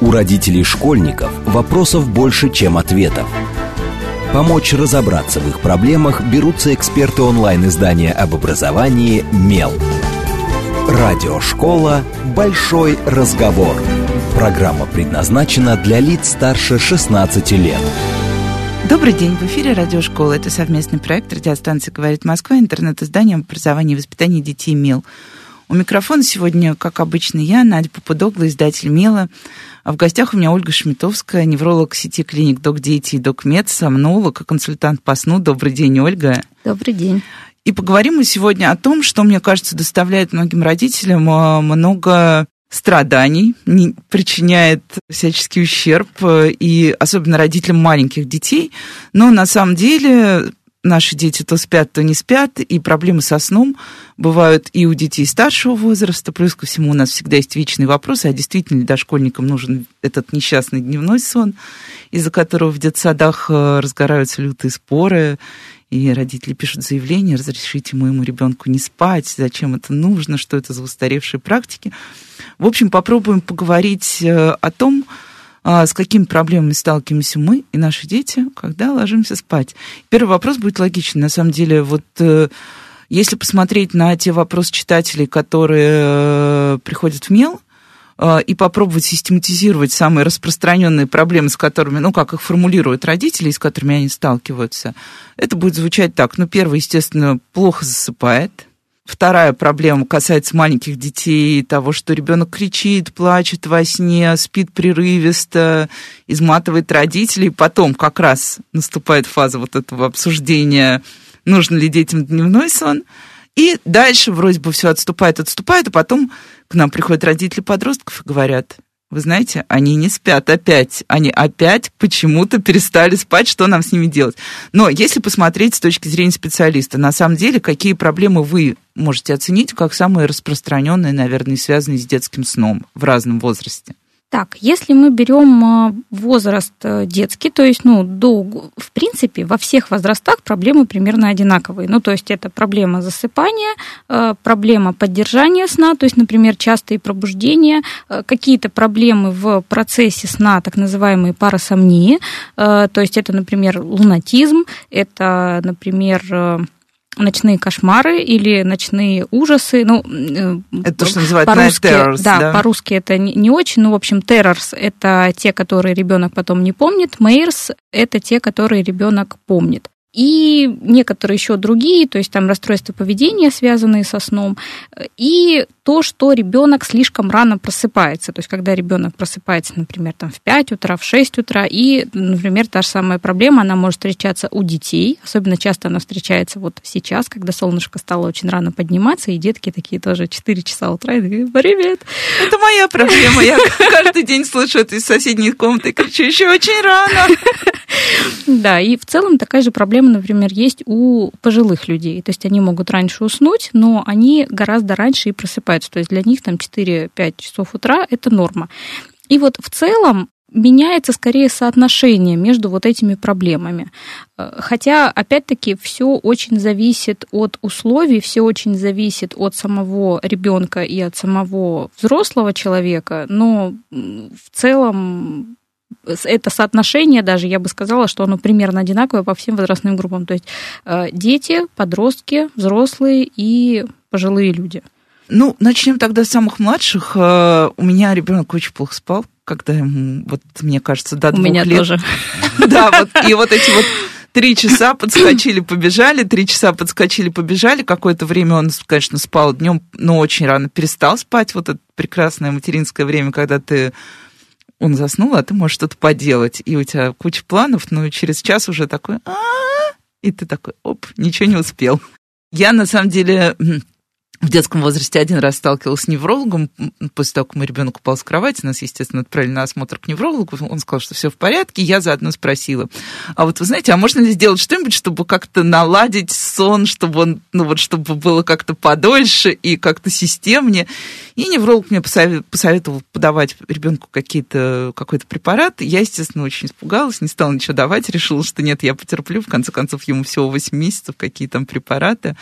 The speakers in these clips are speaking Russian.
У родителей школьников вопросов больше, чем ответов. Помочь разобраться в их проблемах берутся эксперты онлайн-издания об образовании «Мел». Радиошкола «Большой разговор». Программа предназначена для лиц старше 16 лет. Добрый день, в эфире Радиошкола. Это совместный проект радиостанции «Говорит Москва», интернет-издание об образовании и воспитании детей «Мел». У микрофона сегодня, как обычно, я, Надя Попудогла, издатель «Мела». А в гостях у меня Ольга Шмитовская, невролог сети клиник «Док Дети» и «Док Мед», сомнолог консультант по сну. Добрый день, Ольга. Добрый день. И поговорим мы сегодня о том, что, мне кажется, доставляет многим родителям а, много страданий, не причиняет всяческий ущерб, и особенно родителям маленьких детей. Но на самом деле наши дети то спят, то не спят, и проблемы со сном бывают и у детей старшего возраста. Плюс ко всему у нас всегда есть вечный вопрос, а действительно ли дошкольникам нужен этот несчастный дневной сон, из-за которого в детсадах э, разгораются лютые споры, и родители пишут заявление, разрешите моему ребенку не спать, зачем это нужно, что это за устаревшие практики. В общем, попробуем поговорить э, о том, с какими проблемами сталкиваемся мы и наши дети, когда ложимся спать. Первый вопрос будет логичный. На самом деле, вот э, если посмотреть на те вопросы читателей, которые э, приходят в МЕЛ, э, и попробовать систематизировать самые распространенные проблемы, с которыми, ну, как их формулируют родители, с которыми они сталкиваются, это будет звучать так. Ну, первый, естественно, плохо засыпает, Вторая проблема касается маленьких детей, того, что ребенок кричит, плачет во сне, спит прерывисто, изматывает родителей. Потом как раз наступает фаза вот этого обсуждения, нужен ли детям дневной сон. И дальше вроде бы все отступает, отступает, а потом к нам приходят родители подростков и говорят, вы знаете, они не спят опять. Они опять почему-то перестали спать, что нам с ними делать. Но если посмотреть с точки зрения специалиста, на самом деле, какие проблемы вы можете оценить как самые распространенные, наверное, связанные с детским сном в разном возрасте? Так, если мы берем а, возраст э, детский, то есть, ну, до, в принципе, во всех возрастах проблемы примерно одинаковые. Ну, то есть это проблема засыпания, э, проблема поддержания сна, то есть, например, частые пробуждения, э, какие-то проблемы в процессе сна, так называемые парасомнии, то есть это, например, лунатизм, это, например, ночные кошмары или ночные ужасы. Ну, э, это то, что называется по-русски, terrors, да, да, по-русски это не, не очень. Ну, в общем, terrors – это те, которые ребенок потом не помнит. Мейерс – это те, которые ребенок помнит и некоторые еще другие, то есть там расстройства поведения, связанные со сном, и то, что ребенок слишком рано просыпается. То есть, когда ребенок просыпается, например, там, в 5 утра, в 6 утра, и, например, та же самая проблема, она может встречаться у детей. Особенно часто она встречается вот сейчас, когда солнышко стало очень рано подниматься, и детки такие тоже 4 часа утра, и такие, привет. Это моя проблема. Я каждый день слышу это из соседней комнаты кричу, еще очень рано. Да, и в целом такая же проблема, например, есть у пожилых людей. То есть они могут раньше уснуть, но они гораздо раньше и просыпаются. То есть для них там 4-5 часов утра – это норма. И вот в целом меняется скорее соотношение между вот этими проблемами. Хотя, опять-таки, все очень зависит от условий, все очень зависит от самого ребенка и от самого взрослого человека, но в целом это соотношение даже, я бы сказала, что оно примерно одинаковое по всем возрастным группам. То есть э, дети, подростки, взрослые и пожилые люди. Ну, начнем тогда с самых младших. Э, у меня ребенок очень плохо спал, когда ему, вот, мне кажется, до двух лет. У меня тоже. Да, вот, и вот эти вот три часа подскочили, побежали, три часа подскочили, побежали. Какое-то время он, конечно, спал днем, но очень рано перестал спать. Вот это прекрасное материнское время, когда ты он заснул, а ты можешь что-то поделать, и у тебя куча планов, но через час уже такой, и ты такой, оп, ничего не успел. Я, на самом деле, в детском возрасте один раз сталкивалась с неврологом. После того, как мой ребенок упал с кровати, нас, естественно, отправили на осмотр к неврологу. Он сказал, что все в порядке. Я заодно спросила, а вот вы знаете, а можно ли сделать что-нибудь, чтобы как-то наладить сон, чтобы он, ну вот, чтобы было как-то подольше и как-то системнее? И невролог мне посоветовал подавать ребенку какие-то, какой-то препарат. Я, естественно, очень испугалась, не стала ничего давать, решила, что нет, я потерплю. В конце концов, ему всего 8 месяцев, какие там препараты.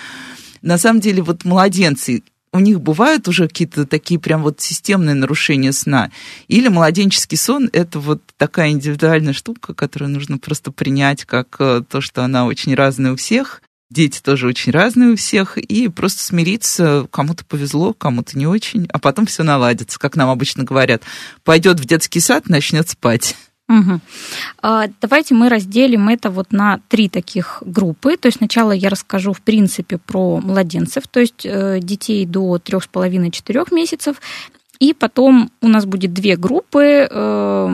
На самом деле, вот младенцы, у них бывают уже какие-то такие прям вот системные нарушения сна, или младенческий сон – это вот такая индивидуальная штука, которую нужно просто принять как э, то, что она очень разная у всех, дети тоже очень разные у всех, и просто смириться, кому-то повезло, кому-то не очень, а потом все наладится, как нам обычно говорят. Пойдет в детский сад, начнет спать. Угу. Давайте мы разделим это вот на три таких группы. То есть сначала я расскажу, в принципе, про младенцев, то есть э, детей до 3,5-4 месяцев. И потом у нас будет две группы э,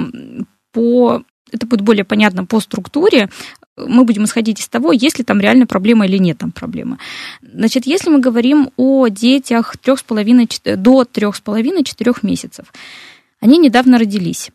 по это будет более понятно по структуре, мы будем исходить из того, есть ли там реально проблема или нет там проблемы. Значит, если мы говорим о детях 3,5, до 3,5-4 месяцев, они недавно родились.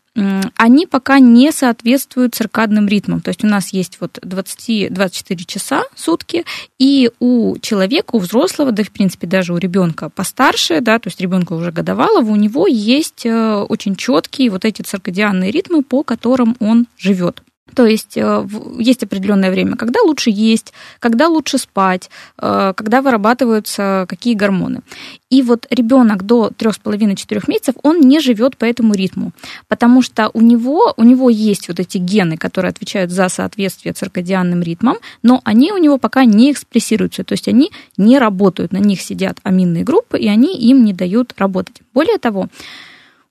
Они пока не соответствуют циркадным ритмам. То есть у нас есть вот 20, 24 часа сутки, и у человека, у взрослого, да, в принципе, даже у ребенка постарше, да, то есть ребенка уже годовалого, у него есть э, очень четкие вот эти циркадианные ритмы, по которым он живет. То есть э, есть определенное время, когда лучше есть, когда лучше спать, э, когда вырабатываются какие гормоны. И вот ребенок до 3,5-4 месяцев, он не живет по этому ритму, потому что у него, у него есть вот эти гены, которые отвечают за соответствие циркадианным ритмам, но они у него пока не экспрессируются, то есть они не работают, на них сидят аминные группы, и они им не дают работать. Более того,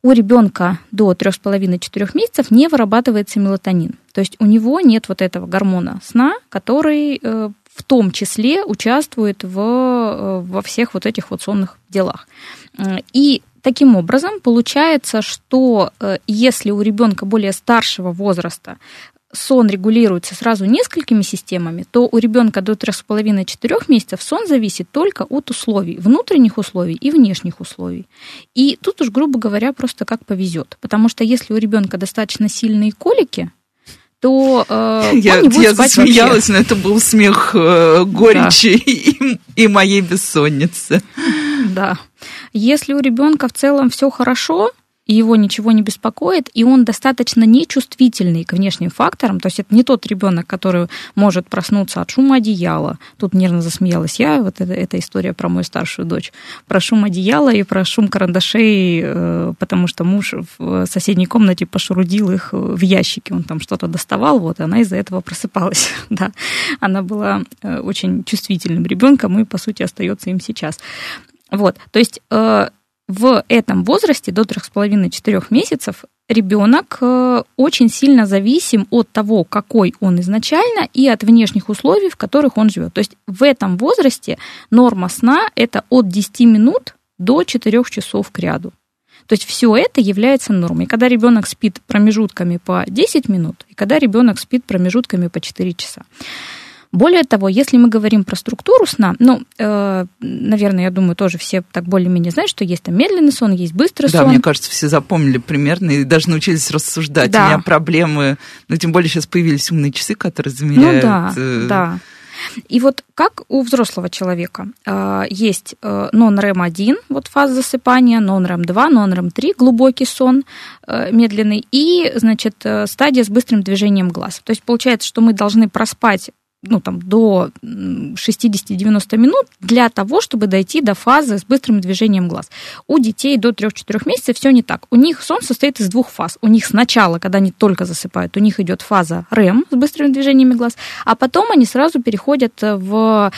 у ребенка до 3,5-4 месяцев не вырабатывается мелатонин. То есть у него нет вот этого гормона сна, который э, в том числе участвует в, э, во всех вот этих вот сонных делах. И Таким образом, получается, что э, если у ребенка более старшего возраста сон регулируется сразу несколькими системами, то у ребенка до 3,5-4 месяцев сон зависит только от условий, внутренних условий и внешних условий. И тут уж, грубо говоря, просто как повезет. Потому что если у ребенка достаточно сильные колики, то э, я, он не будет я спать засмеялась, вообще. но это был смех э, горечи да. и, и моей бессонницы. Да. Если у ребенка в целом все хорошо, и его ничего не беспокоит, и он достаточно нечувствительный к внешним факторам, то есть это не тот ребенок, который может проснуться от шума одеяла. Тут нервно засмеялась я, вот это, эта история про мою старшую дочь, про шум одеяла и про шум карандашей, э, потому что муж в соседней комнате пошурудил их в ящике, он там что-то доставал, вот, и она из-за этого просыпалась, да. Она была э, очень чувствительным ребенком и, по сути, остается им сейчас. Вот, то есть э, в этом возрасте до 3,5-4 месяцев ребенок э, очень сильно зависим от того, какой он изначально, и от внешних условий, в которых он живет. То есть в этом возрасте норма сна это от 10 минут до 4 часов к ряду. То есть все это является нормой. Когда ребенок спит промежутками по 10 минут, и когда ребенок спит промежутками по 4 часа. Более того, если мы говорим про структуру сна, ну, э, наверное, я думаю, тоже все так более-менее знают, что есть там медленный сон, есть быстрый да, сон. Да, мне кажется, все запомнили примерно и даже научились рассуждать. Да. У меня проблемы, ну, тем более сейчас появились умные часы, которые замеряют... Ну да, э... да. И вот как у взрослого человека э, есть э, non-REM-1, вот фаза засыпания, non-REM-2, non-REM-3, глубокий сон э, медленный, и, значит, стадия с быстрым движением глаз. То есть получается, что мы должны проспать ну, там, до 60-90 минут для того, чтобы дойти до фазы с быстрым движением глаз. У детей до 3-4 месяцев все не так. У них сон состоит из двух фаз. У них сначала, когда они только засыпают, у них идет фаза REM с быстрыми движениями глаз, а потом они сразу переходят в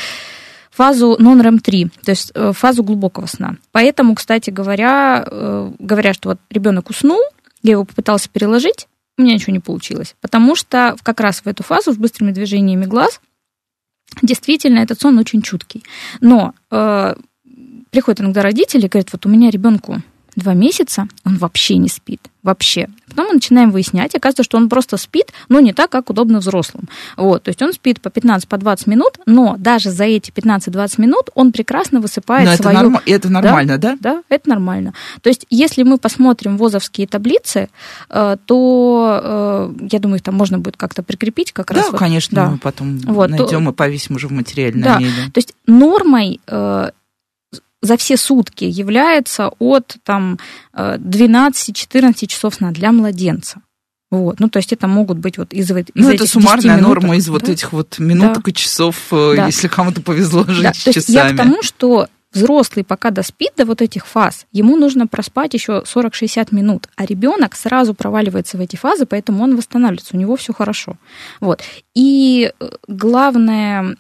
фазу non-REM-3, то есть э, фазу глубокого сна. Поэтому, кстати говоря, э, говоря, что вот ребенок уснул, я его попытался переложить, у меня ничего не получилось. Потому что как раз в эту фазу с быстрыми движениями глаз действительно этот сон очень чуткий. Но э, приходят иногда родители и говорят, вот у меня ребенку два месяца, он вообще не спит. Вообще. Потом мы начинаем выяснять, оказывается, что он просто спит, но не так, как удобно взрослым. Вот, то есть он спит по 15-20 по 20 минут, но даже за эти 15-20 минут он прекрасно высыпает но свою... Это, норм... это нормально, да, да? Да, это нормально. То есть если мы посмотрим ВОЗовские таблицы, э, то, э, я думаю, их там можно будет как-то прикрепить как да, раз. Да, конечно, мы потом вот, найдем и повесим уже в материале да, на ней. Да. То есть нормой э, за все сутки является от там, 12-14 часов сна для младенца. Вот. Ну, то есть это могут быть вот из, из Ну, это суммарная минуток, норма из да? вот этих вот минуток да. и часов, э, да. если кому-то повезло жить да. часами. То есть я к тому, что взрослый пока доспит до вот этих фаз, ему нужно проспать еще 40-60 минут, а ребенок сразу проваливается в эти фазы, поэтому он восстанавливается, у него все хорошо. Вот. И э, главное,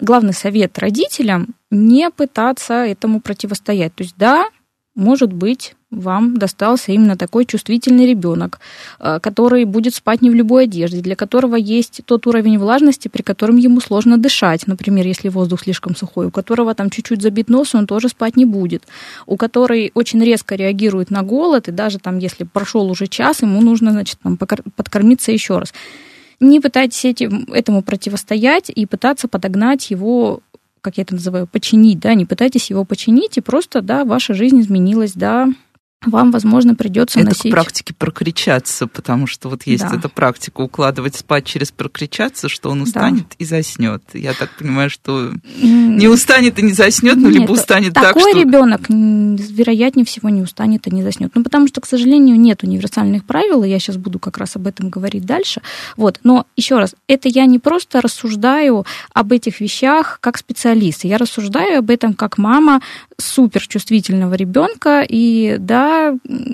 главный совет родителям не пытаться этому противостоять. То есть, да, может быть, вам достался именно такой чувствительный ребенок, э, который будет спать не в любой одежде, для которого есть тот уровень влажности, при котором ему сложно дышать, например, если воздух слишком сухой, у которого там чуть-чуть забит нос, он тоже спать не будет, у которой очень резко реагирует на голод, и даже там, если прошел уже час, ему нужно, значит, там, подкормиться еще раз. Не пытайтесь этим, этому противостоять и пытаться подогнать его как я это называю, починить, да, не пытайтесь его починить, и просто, да, ваша жизнь изменилась, да, вам, возможно, придется это носить... Это к практике прокричаться, потому что вот есть да. эта практика укладывать спать через прокричаться, что он устанет да. и заснет. Я так понимаю, что не устанет и не заснет, но либо устанет такой так, что... Такой ребенок, вероятнее всего, не устанет и не заснет. Ну, потому что, к сожалению, нет универсальных правил, и я сейчас буду как раз об этом говорить дальше. Вот. Но еще раз, это я не просто рассуждаю об этих вещах как специалист, я рассуждаю об этом как мама суперчувствительного ребенка, и да,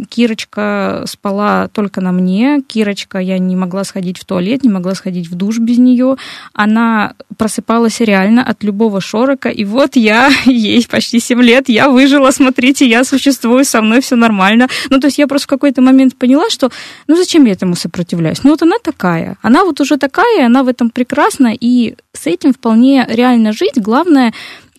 Кирочка спала только на мне. Кирочка, я не могла сходить в туалет, не могла сходить в душ без нее. Она просыпалась реально от любого шорока. И вот я, ей почти 7 лет, я выжила, смотрите, я существую, со мной все нормально. Ну, то есть я просто в какой-то момент поняла, что, ну, зачем я этому сопротивляюсь? Ну, вот она такая. Она вот уже такая, она в этом прекрасна, и с этим вполне реально жить. Главное,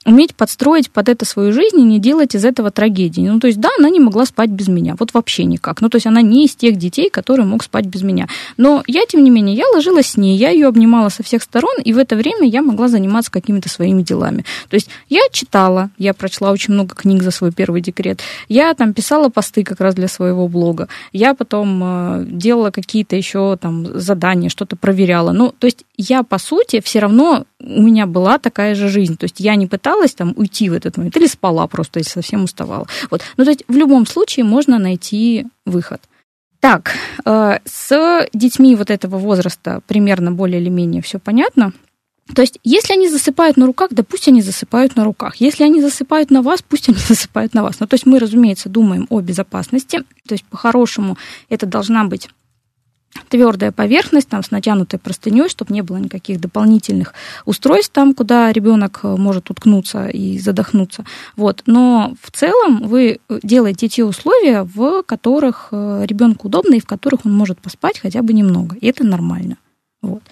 уметь подстроить под это свою жизнь и не делать из этого трагедии. Ну, то есть, да, она не могла спать без меня, вот вообще никак. Ну, то есть, она не из тех детей, которые мог спать без меня. Но я, тем не менее, я ложилась с ней, я ее обнимала со всех сторон, и в это время я могла заниматься какими-то своими делами. То есть, я читала, я прочла очень много книг за свой первый декрет, я там писала посты как раз для своего блога, я потом э, делала какие-то еще там задания, что-то проверяла. Ну, то есть, я, по сути, все равно у меня была такая же жизнь. То есть я не пыталась там уйти в этот момент или спала просто, если совсем уставала. Вот. Но то есть в любом случае можно найти выход. Так, э, с детьми вот этого возраста примерно более или менее все понятно. То есть, если они засыпают на руках, да пусть они засыпают на руках. Если они засыпают на вас, пусть они засыпают на вас. Ну, то есть мы, разумеется, думаем о безопасности. То есть, по-хорошему, это должна быть твердая поверхность там с натянутой простыней, чтобы не было никаких дополнительных устройств там, куда ребенок э, может уткнуться и задохнуться. Вот. Но в целом вы делаете те условия, в которых э, ребенку удобно и в которых он может поспать хотя бы немного. И это нормально. Вот.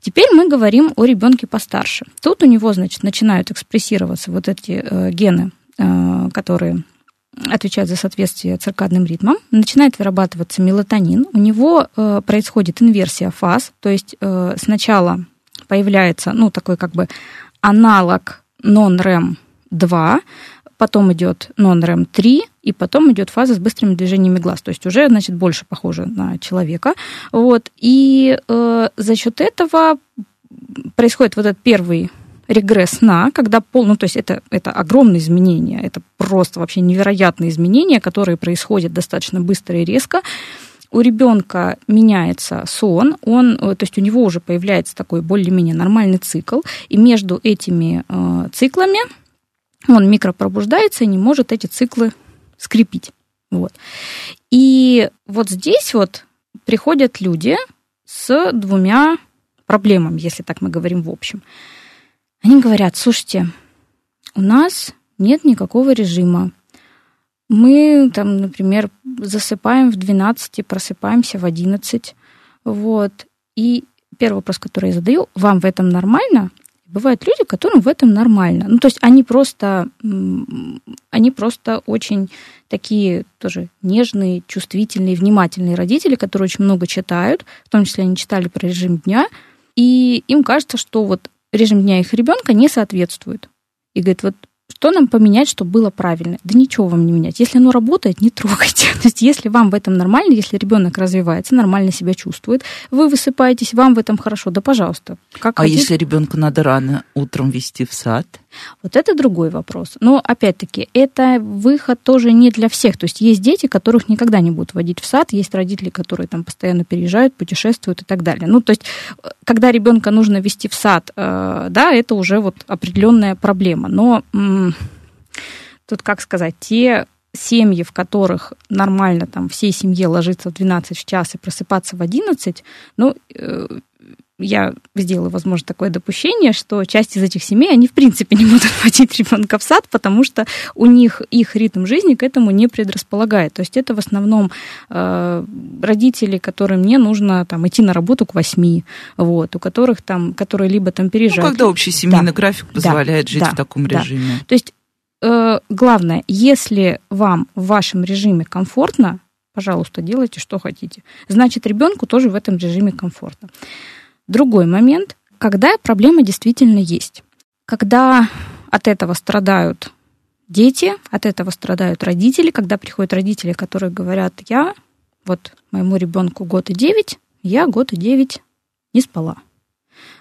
Теперь мы говорим о ребенке постарше. Тут у него, значит, начинают экспрессироваться вот эти э, гены, э, которые отвечает за соответствие циркадным ритмам, начинает вырабатываться мелатонин, у него э, происходит инверсия фаз, то есть э, сначала появляется, ну, такой как бы аналог non-REM 2, потом идет non-REM 3, и потом идет фаза с быстрыми движениями глаз, то есть уже, значит, больше похоже на человека. Вот. И э, за счет этого происходит вот этот первый регресс сна, когда пол, ну то есть это, это огромные изменения, это просто вообще невероятные изменения, которые происходят достаточно быстро и резко. У ребенка меняется сон, он, э, то есть у него уже появляется такой более-менее нормальный цикл, и между этими э, циклами он микропробуждается и не может эти циклы скрепить. Вот. И вот здесь вот приходят люди с двумя проблемами, если так мы говорим в общем. Они говорят, слушайте, у нас нет никакого режима. Мы там, например, засыпаем в 12, просыпаемся в 11. Вот. И первый вопрос, который я задаю, вам в этом нормально? Бывают люди, которым в этом нормально. Ну, то есть они просто, они просто очень такие тоже нежные, чувствительные, внимательные родители, которые очень много читают, в том числе они читали про режим дня, и им кажется, что вот режим дня их ребенка не соответствует. И говорит, вот что нам поменять, чтобы было правильно? Да ничего вам не менять. Если оно работает, не трогайте. То есть, если вам в этом нормально, если ребенок развивается, нормально себя чувствует, вы высыпаетесь, вам в этом хорошо, да пожалуйста. Как а хотите. если ребенка надо рано утром вести в сад? Вот это другой вопрос. Но, опять-таки, это выход тоже не для всех. То есть есть дети, которых никогда не будут водить в сад, есть родители, которые там постоянно переезжают, путешествуют и так далее. Ну, то есть, когда ребенка нужно вести в сад, э, да, это уже вот определенная проблема. Но тут, как сказать, те семьи, в которых нормально там всей семье ложиться в 12 в час и просыпаться в 11, ну, э, я сделала, возможно, такое допущение, что часть из этих семей, они в принципе не будут водить ребенка в сад, потому что у них их ритм жизни к этому не предрасполагает. То есть это в основном э, родители, которым не нужно там, идти на работу к восьми, вот, у которых там, которые либо там переезжают. Ну, когда общий семейный да. график позволяет да, жить да, в таком режиме. Да. То есть э, главное, если вам в вашем режиме комфортно, пожалуйста, делайте, что хотите. Значит, ребенку тоже в этом режиме комфортно. Другой момент, когда проблема действительно есть. Когда от этого страдают дети, от этого страдают родители, когда приходят родители, которые говорят, я, вот моему ребенку год и девять, я год и девять не спала.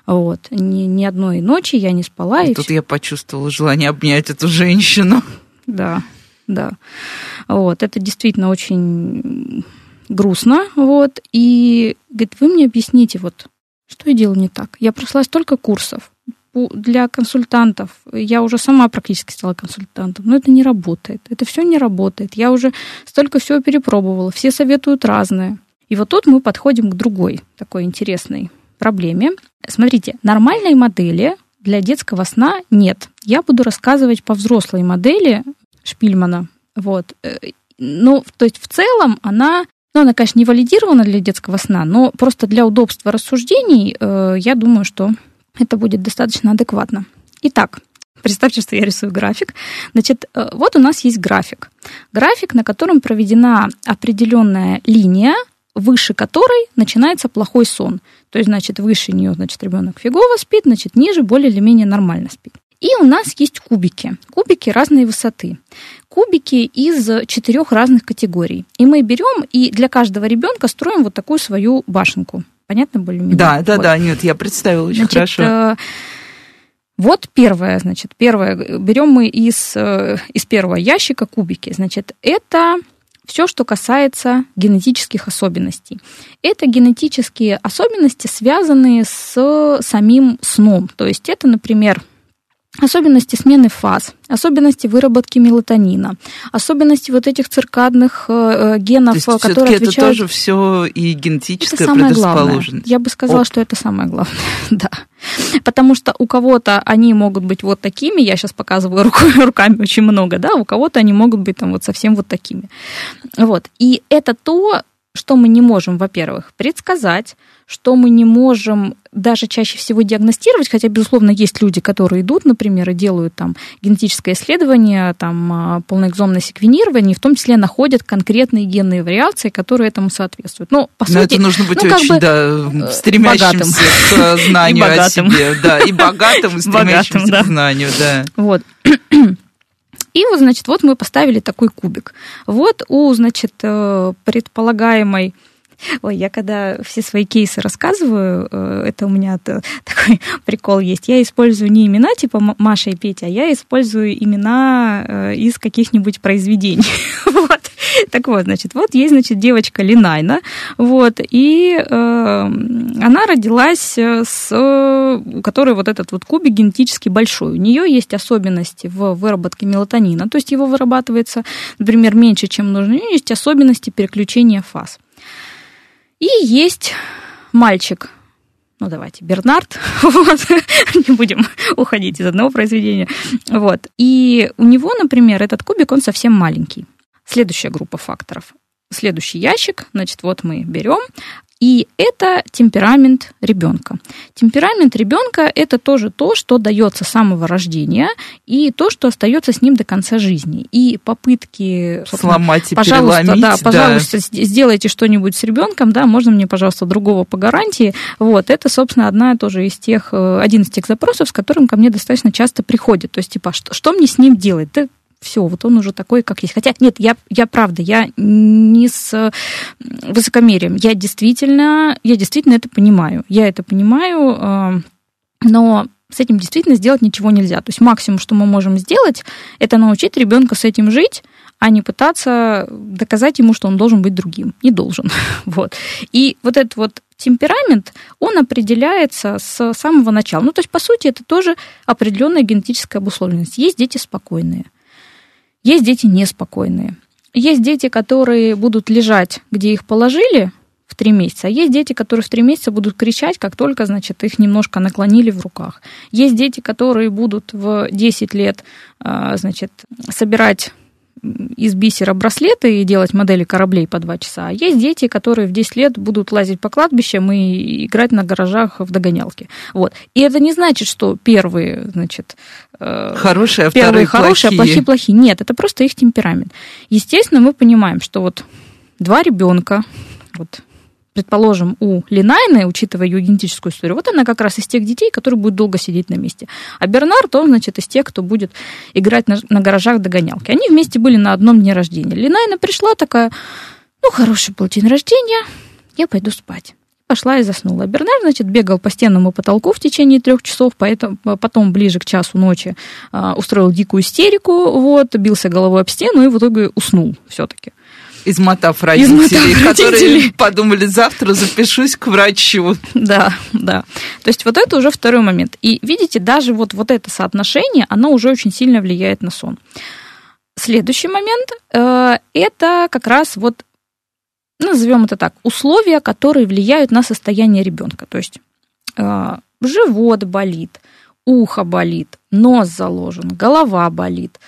Вот. Ни, ни одной ночи я не спала. И, и тут все. я почувствовала желание обнять эту женщину. Да, да. Вот. Это действительно очень грустно. Вот. И говорит, вы мне объясните, вот что я делаю не так? Я прошла столько курсов для консультантов. Я уже сама практически стала консультантом, но это не работает. Это все не работает. Я уже столько всего перепробовала. Все советуют разное. И вот тут мы подходим к другой такой интересной проблеме. Смотрите, нормальной модели для детского сна нет. Я буду рассказывать по взрослой модели Шпильмана. Вот. Э, ну, то есть в целом она ну, она, конечно, не валидирована для детского сна, но просто для удобства рассуждений э, я думаю, что это будет достаточно адекватно. Итак, представьте, что я рисую график. Значит, э, вот у нас есть график. График, на котором проведена определенная линия, выше которой начинается плохой сон. То есть, значит, выше нее, значит, ребенок фигово спит, значит, ниже более или менее нормально спит. И у нас есть кубики. Кубики разной высоты. Кубики из четырех разных категорий. И мы берем и для каждого ребенка строим вот такую свою башенку. Понятно более-менее? Да, да, вот. да, нет, я представила очень значит, хорошо. Э, вот первое, значит, первое, берем мы из, э, из первого ящика кубики. Значит, это все, что касается генетических особенностей. Это генетические особенности, связанные с самим сном. То есть это, например, особенности смены фаз, особенности выработки мелатонина, особенности вот этих циркадных э, генов, То есть которые отвечают... это тоже все и генетическая это предрасположенность. Главное. Я бы сказала, Оп. что это самое главное, да. Потому что у кого-то они могут быть вот такими, я сейчас показываю рукой, руками очень много, да, у кого-то они могут быть там вот совсем вот такими. Вот. И это то, что мы не можем, во-первых, предсказать, что мы не можем даже чаще всего диагностировать, хотя, безусловно, есть люди, которые идут, например, и делают там генетическое исследование, там а, полноэкзомное секвенирование, и в том числе находят конкретные генные вариации, которые этому соответствуют. Но, по Но сути, это нужно быть ну, очень, бы, да, стремящимся к знанию о себе. Да, и богатым, и стремящимся к знанию, да. Вот. И вот, значит, вот мы поставили такой кубик. Вот у, значит, э, предполагаемой Ой, я когда все свои кейсы рассказываю, э, это у меня такой прикол есть. Я использую не имена типа Маша и Петя, а я использую имена э, из каких-нибудь произведений. Вот. Так вот, значит, вот есть, значит, девочка Линайна, вот, и э, она родилась с, у которой вот этот вот кубик генетически большой. У нее есть особенности в выработке мелатонина, то есть его вырабатывается, например, меньше, чем нужно. У нее есть особенности переключения фаз. И есть мальчик, ну давайте, Бернард, вот, не будем уходить из одного произведения, вот. И у него, например, этот кубик, он совсем маленький. Следующая группа факторов. Следующий ящик, значит, вот мы берем, и это темперамент ребенка. Темперамент ребенка это тоже то, что дается с самого рождения, и то, что остается с ним до конца жизни. И попытки сломать и пожалуйста, да, пожалуйста, да. сделайте что-нибудь с ребенком, да, можно мне, пожалуйста, другого по гарантии. Вот, это, собственно, одна тоже из тех, э, один из тех запросов, с которым ко мне достаточно часто приходит. То есть, типа, что, что мне с ним делать? Да все, вот он уже такой, как есть. Хотя, нет, я, я правда, я не с высокомерием. Я действительно, я действительно это понимаю. Я это понимаю, э, но с этим действительно сделать ничего нельзя. То есть максимум, что мы можем сделать, это научить ребенка с этим жить, а не пытаться доказать ему, что он должен быть другим. Не должен. Вот. И вот этот вот темперамент, он определяется с самого начала. Ну, то есть, по сути, это тоже определенная генетическая обусловленность. Есть дети спокойные, есть дети неспокойные. Есть дети, которые будут лежать, где их положили, в три месяца. А есть дети, которые в три месяца будут кричать, как только, значит, их немножко наклонили в руках. Есть дети, которые будут в 10 лет, а, значит, собирать из бисера браслеты и делать модели кораблей по два часа. А есть дети, которые в 10 лет будут лазить по кладбищам и играть на гаражах в догонялки. Вот. И это не значит, что первые, значит, э, хорошие, а первые хорошие, плохие. а плохие плохие. Нет, это просто их темперамент. Естественно, мы понимаем, что вот два ребенка, вот предположим, у Линайны, учитывая ее генетическую историю, вот она как раз из тех детей, которые будут долго сидеть на месте. А Бернард, он, значит, из тех, кто будет играть на, на гаражах догонялки. Они вместе были на одном дне рождения. Линайна пришла такая, ну, хороший был день рождения, я пойду спать. Пошла и заснула. А Бернар, значит, бегал по стенному потолку в течение трех часов, поэтому, потом ближе к часу ночи а, устроил дикую истерику, вот, бился головой об стену и в итоге уснул все-таки измотав родителей, измотав которые родителей. подумали, завтра запишусь к врачу. Да, да. То есть вот это уже второй момент. И видите, даже вот, вот это соотношение, оно уже очень сильно влияет на сон. Следующий момент э, это как раз вот, назовем это так, условия, которые влияют на состояние ребенка. То есть э, живот болит, ухо болит, нос заложен, голова болит,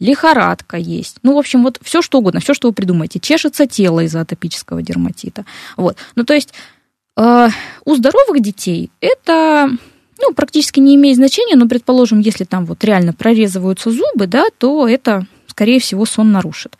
лихорадка есть. Ну, в общем, вот все что угодно, все, что вы придумаете. Чешется тело из-за атопического дерматита. Вот. Ну, то есть э, у здоровых детей это ну, практически не имеет значения, но, предположим, если там вот реально прорезываются зубы, да, то это, скорее всего, сон нарушит.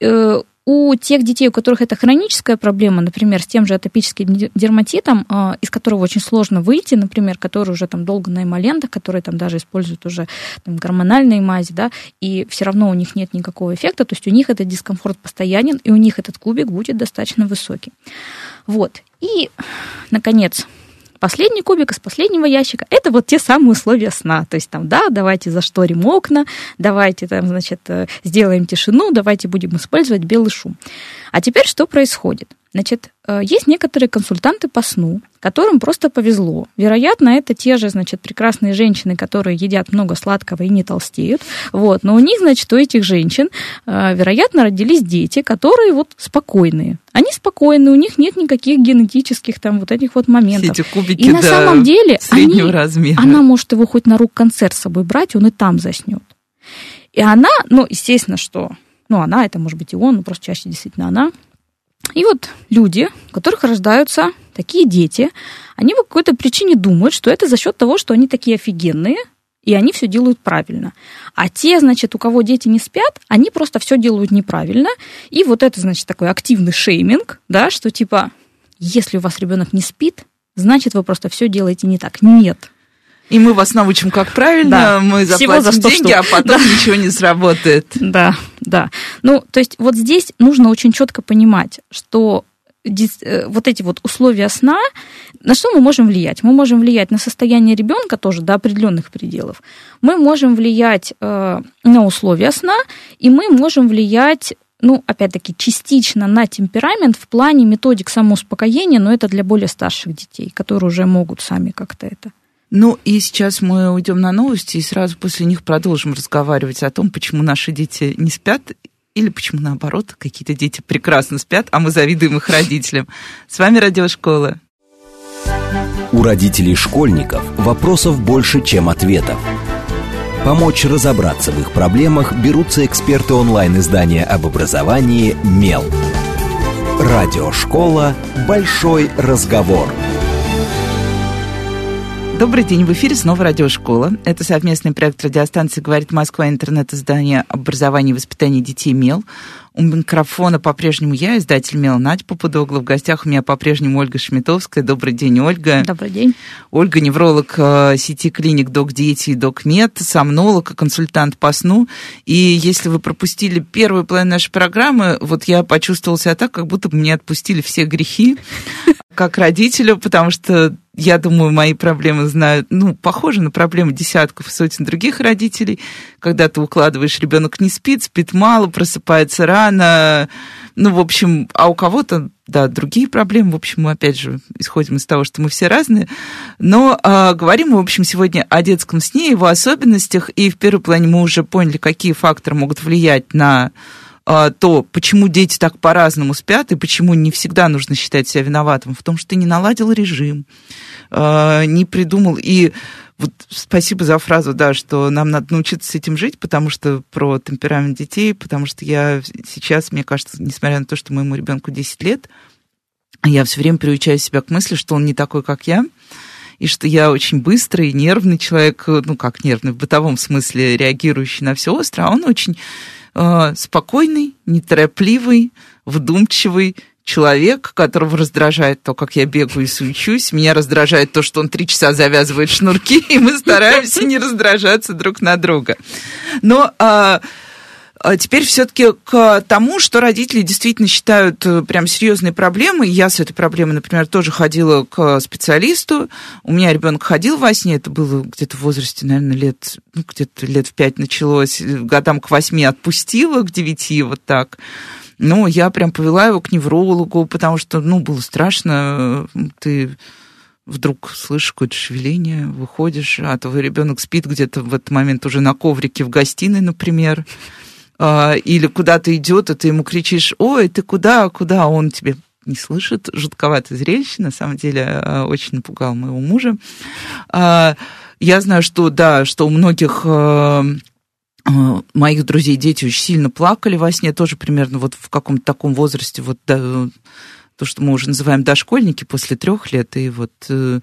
Э, у тех детей, у которых это хроническая проблема, например, с тем же атопическим дерматитом, а, из которого очень сложно выйти, например, который уже там долго на эмолентах, которые там даже используют уже там, гормональные мази, да, и все равно у них нет никакого эффекта, то есть у них этот дискомфорт постоянен, и у них этот кубик будет достаточно высокий. Вот. И, наконец, Последний кубик из последнего ящика – это вот те самые условия сна. То есть там, да, давайте зашторим окна, давайте там, значит, э, сделаем тишину, давайте будем использовать белый шум. А теперь что происходит? Значит, э, есть некоторые консультанты по сну, которым просто повезло. Вероятно, это те же, значит, прекрасные женщины, которые едят много сладкого и не толстеют. Вот. Но у них, значит, у этих женщин, э, вероятно, родились дети, которые вот спокойные. Они спокойны, у них нет никаких генетических там вот этих вот моментов. Все эти кубики, и на да, самом деле они, размера. она может его хоть на рук концерт с собой брать, он и там заснет. И она, ну, естественно, что ну, она, это может быть и он, но просто чаще действительно она, и вот люди, у которых рождаются такие дети, они по какой-то причине думают, что это за счет того, что они такие офигенные, и они все делают правильно. А те, значит, у кого дети не спят, они просто все делают неправильно. И вот это, значит, такой активный шейминг, да, что типа, если у вас ребенок не спит, значит, вы просто все делаете не так. Нет, и мы вас научим, как правильно, да. мы заплатим за деньги, штук. а потом да. ничего не сработает. Да, да. Ну, то есть вот здесь нужно очень четко понимать, что э, вот эти вот условия сна, на что мы можем влиять? Мы можем влиять на состояние ребенка тоже до определенных пределов. Мы можем влиять э, на условия сна, и мы можем влиять ну, опять-таки, частично на темперамент в плане методик самоуспокоения, но это для более старших детей, которые уже могут сами как-то это ну и сейчас мы уйдем на новости и сразу после них продолжим разговаривать о том, почему наши дети не спят или почему наоборот, какие-то дети прекрасно спят, а мы завидуем их родителям. С вами Радиошкола. У родителей школьников вопросов больше, чем ответов. Помочь разобраться в их проблемах берутся эксперты онлайн-издания об образовании «Мел». Радиошкола «Большой разговор». Добрый день, в эфире снова радиошкола. Это совместный проект радиостанции «Говорит Москва» интернет-издание образования и воспитания детей «МЕЛ». У микрофона по-прежнему я, издатель «МЕЛ» Надя Попудогла. В гостях у меня по-прежнему Ольга Шмитовская. Добрый день, Ольга. Добрый день. Ольга, невролог э, сети клиник Док Дети и Док Мед, сомнолог, консультант по сну. И если вы пропустили первую половину нашей программы, вот я почувствовала себя так, как будто бы мне отпустили все грехи как родителю, потому что я думаю, мои проблемы знают, ну, похожи на проблемы десятков и сотен других родителей, когда ты укладываешь, ребенок не спит, спит мало, просыпается рано, ну, в общем, а у кого-то, да, другие проблемы, в общем, мы опять же исходим из того, что мы все разные, но э, говорим в общем, сегодня о детском сне, его особенностях, и в первом плане мы уже поняли, какие факторы могут влиять на а, то, почему дети так по-разному спят и почему не всегда нужно считать себя виноватым в том, что ты не наладил режим, а, не придумал. И вот спасибо за фразу, да, что нам надо научиться с этим жить, потому что про темперамент детей, потому что я сейчас, мне кажется, несмотря на то, что моему ребенку 10 лет, я все время приучаю себя к мысли, что он не такой, как я, и что я очень быстрый, нервный человек, ну как нервный, в бытовом смысле реагирующий на все остро, а он очень э, спокойный, неторопливый, вдумчивый человек, которого раздражает то, как я бегаю и суечусь. Меня раздражает то, что он три часа завязывает шнурки, и мы стараемся не раздражаться друг на друга. Но э, а теперь все-таки к тому, что родители действительно считают э, прям серьезной проблемой. Я с этой проблемой, например, тоже ходила к специалисту. У меня ребенок ходил во сне, это было где-то в возрасте, наверное, лет, ну, где-то лет в пять началось, годам к восьми отпустила, к девяти, вот так. Ну, я прям повела его к неврологу, потому что, ну, было страшно. Ты вдруг слышишь какое-то шевеление, выходишь, а твой ребенок спит где-то в этот момент уже на коврике в гостиной, например. А, или куда-то идет, и ты ему кричишь, ой, ты куда, куда, а он тебе не слышит. Жутковатое зрелище, на самом деле, а, очень напугал моего мужа. Я знаю, что, да, что у многих моих друзей дети очень сильно плакали во сне, тоже примерно вот в каком-то таком возрасте, вот да, то, что мы уже называем дошкольники после трех лет, и вот э,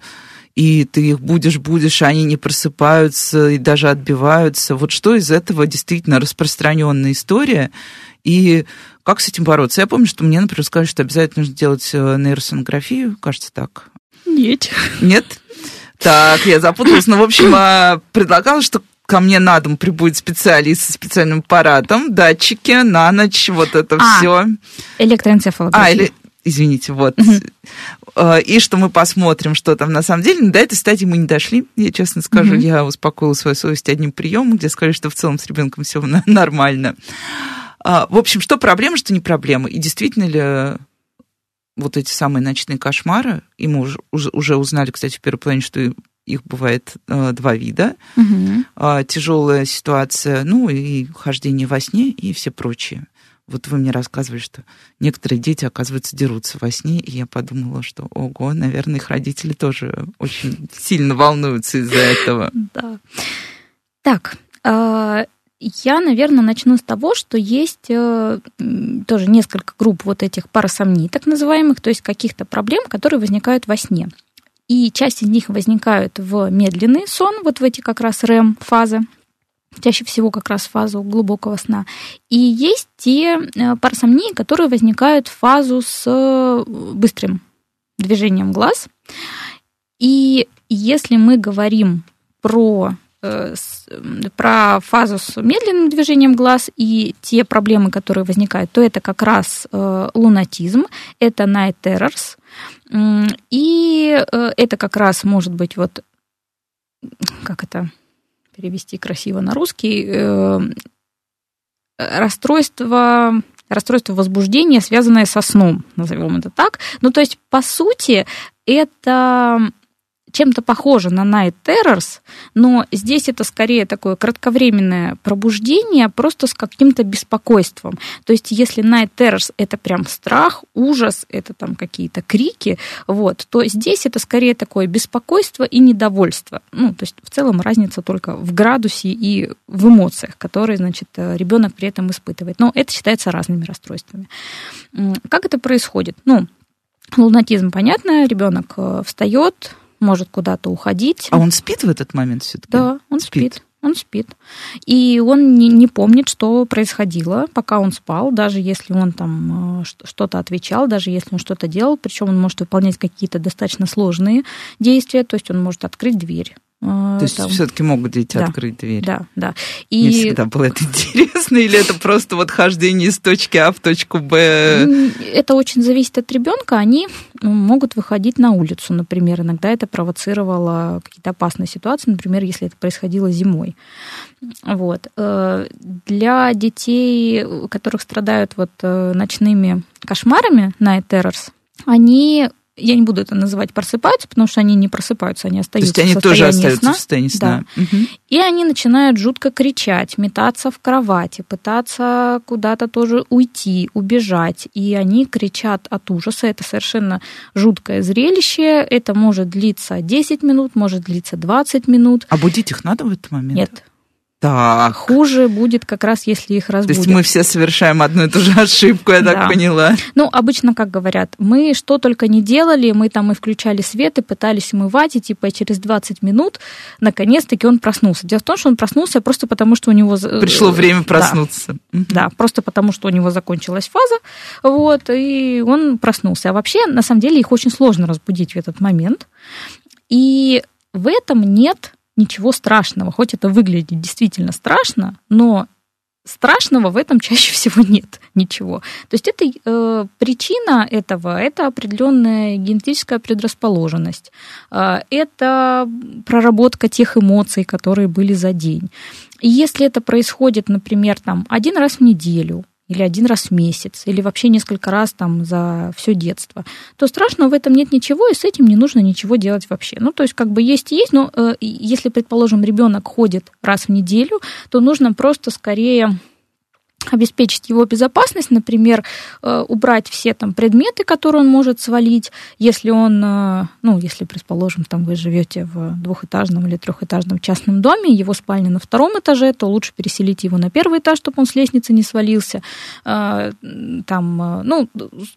и ты их будешь, будешь, а они не просыпаются и даже отбиваются. Вот что из этого действительно распространенная история, и как с этим бороться? Я помню, что мне, например, сказали, что обязательно нужно делать э, нейросонографию, кажется, так. Нет. Нет? Так, я запуталась. Но, ну, в общем, а, предлагала, что ко мне на дом прибудет специалист со специальным аппаратом, датчики, на ночь, вот это а, все. Электроэнцефалография. А, или, извините, вот. Э, и что мы посмотрим, что там на самом деле. До этой стадии мы не дошли, я честно скажу. Я успокоила свою совесть одним приемом, где сказали, что в целом с ребенком все нормально. А, в общем, что проблема, что не проблема. И действительно ли вот эти самые ночные кошмары, и мы уже, уже узнали, кстати, в первой половине, что их бывает э, два вида. Угу. Э, тяжелая ситуация, ну и хождение во сне и все прочие. Вот вы мне рассказывали, что некоторые дети, оказывается, дерутся во сне, и я подумала, что, ого, наверное, их родители тоже очень сильно волнуются из-за этого. Да. Так, а, я, наверное, начну с того, что есть э, тоже несколько групп вот этих парасомний, так называемых, то есть каких-то проблем, которые возникают во сне. И часть из них возникают в медленный сон, вот в эти как раз REM-фазы, чаще всего как раз фазу глубокого сна. И есть те э, парасомнии, которые возникают в фазу с э, быстрым движением глаз. И если мы говорим про про фазу с медленным движением глаз и те проблемы, которые возникают, то это как раз лунатизм, это night terrors, и это как раз может быть вот как это перевести красиво на русский, э, расстройство, расстройство возбуждения, связанное со сном, назовем это так. Ну, то есть, по сути, это чем-то похоже на Night Terrors, но здесь это скорее такое кратковременное пробуждение, просто с каким-то беспокойством. То есть если Night Terrors это прям страх, ужас, это там какие-то крики, вот, то здесь это скорее такое беспокойство и недовольство. Ну, то есть в целом разница только в градусе и в эмоциях, которые, значит, ребенок при этом испытывает. Но это считается разными расстройствами. Как это происходит? Ну, лунатизм, понятно, ребенок э, встает, может куда-то уходить. А он спит в этот момент все-таки? Да, он спит. спит. Он спит. И он не, не помнит, что происходило, пока он спал, даже если он там э, что-то отвечал, даже если он что-то делал. Причем он может выполнять какие-то достаточно сложные действия. То есть он может открыть дверь, То есть там... все-таки могут дети да, открыть дверь. Да, да. И... Мне всегда было это интересно, или это просто вот хождение из точки А в точку Б? Это очень зависит от ребенка. Они могут выходить на улицу, например. Иногда это провоцировало какие-то опасные ситуации, например, если это происходило зимой. Вот. Э, для детей, которых страдают вот э, ночными кошмарами, night terrors, они я не буду это называть просыпаются, потому что они не просыпаются, они остаются То есть они в тоже остаются сна. в состоянии сна. Да. Угу. И они начинают жутко кричать, метаться в кровати, пытаться куда-то тоже уйти, убежать. И они кричат от ужаса. Это совершенно жуткое зрелище. Это может длиться 10 минут, может длиться 20 минут. А будить их надо в этот момент? Нет. Так. Хуже будет как раз, если их разбудят. То есть мы все совершаем одну и ту же ошибку, я да. так поняла. Ну, обычно, как говорят, мы что только не делали, мы там и включали свет, и пытались умывать, и типа через 20 минут наконец-таки он проснулся. Дело в том, что он проснулся просто потому, что у него... Пришло время проснуться. Да, угу. да просто потому, что у него закончилась фаза, вот, и он проснулся. А вообще, на самом деле, их очень сложно разбудить в этот момент. И в этом нет ничего страшного. Хоть это выглядит действительно страшно, но страшного в этом чаще всего нет ничего. То есть это э, причина этого это определенная генетическая предрасположенность, э, это проработка тех эмоций, которые были за день. И если это происходит, например, там один раз в неделю, или один раз в месяц, или вообще несколько раз там за все детство, то страшного в этом нет ничего, и с этим не нужно ничего делать вообще. Ну, то есть как бы есть и есть, но э, если, предположим, ребенок ходит раз в неделю, то нужно просто скорее обеспечить его безопасность, например, э, убрать все там предметы, которые он может свалить, если он, э, ну, если, предположим, там вы живете в двухэтажном или трехэтажном частном доме, его спальня на втором этаже, то лучше переселить его на первый этаж, чтобы он с лестницы не свалился. Э, там, ну,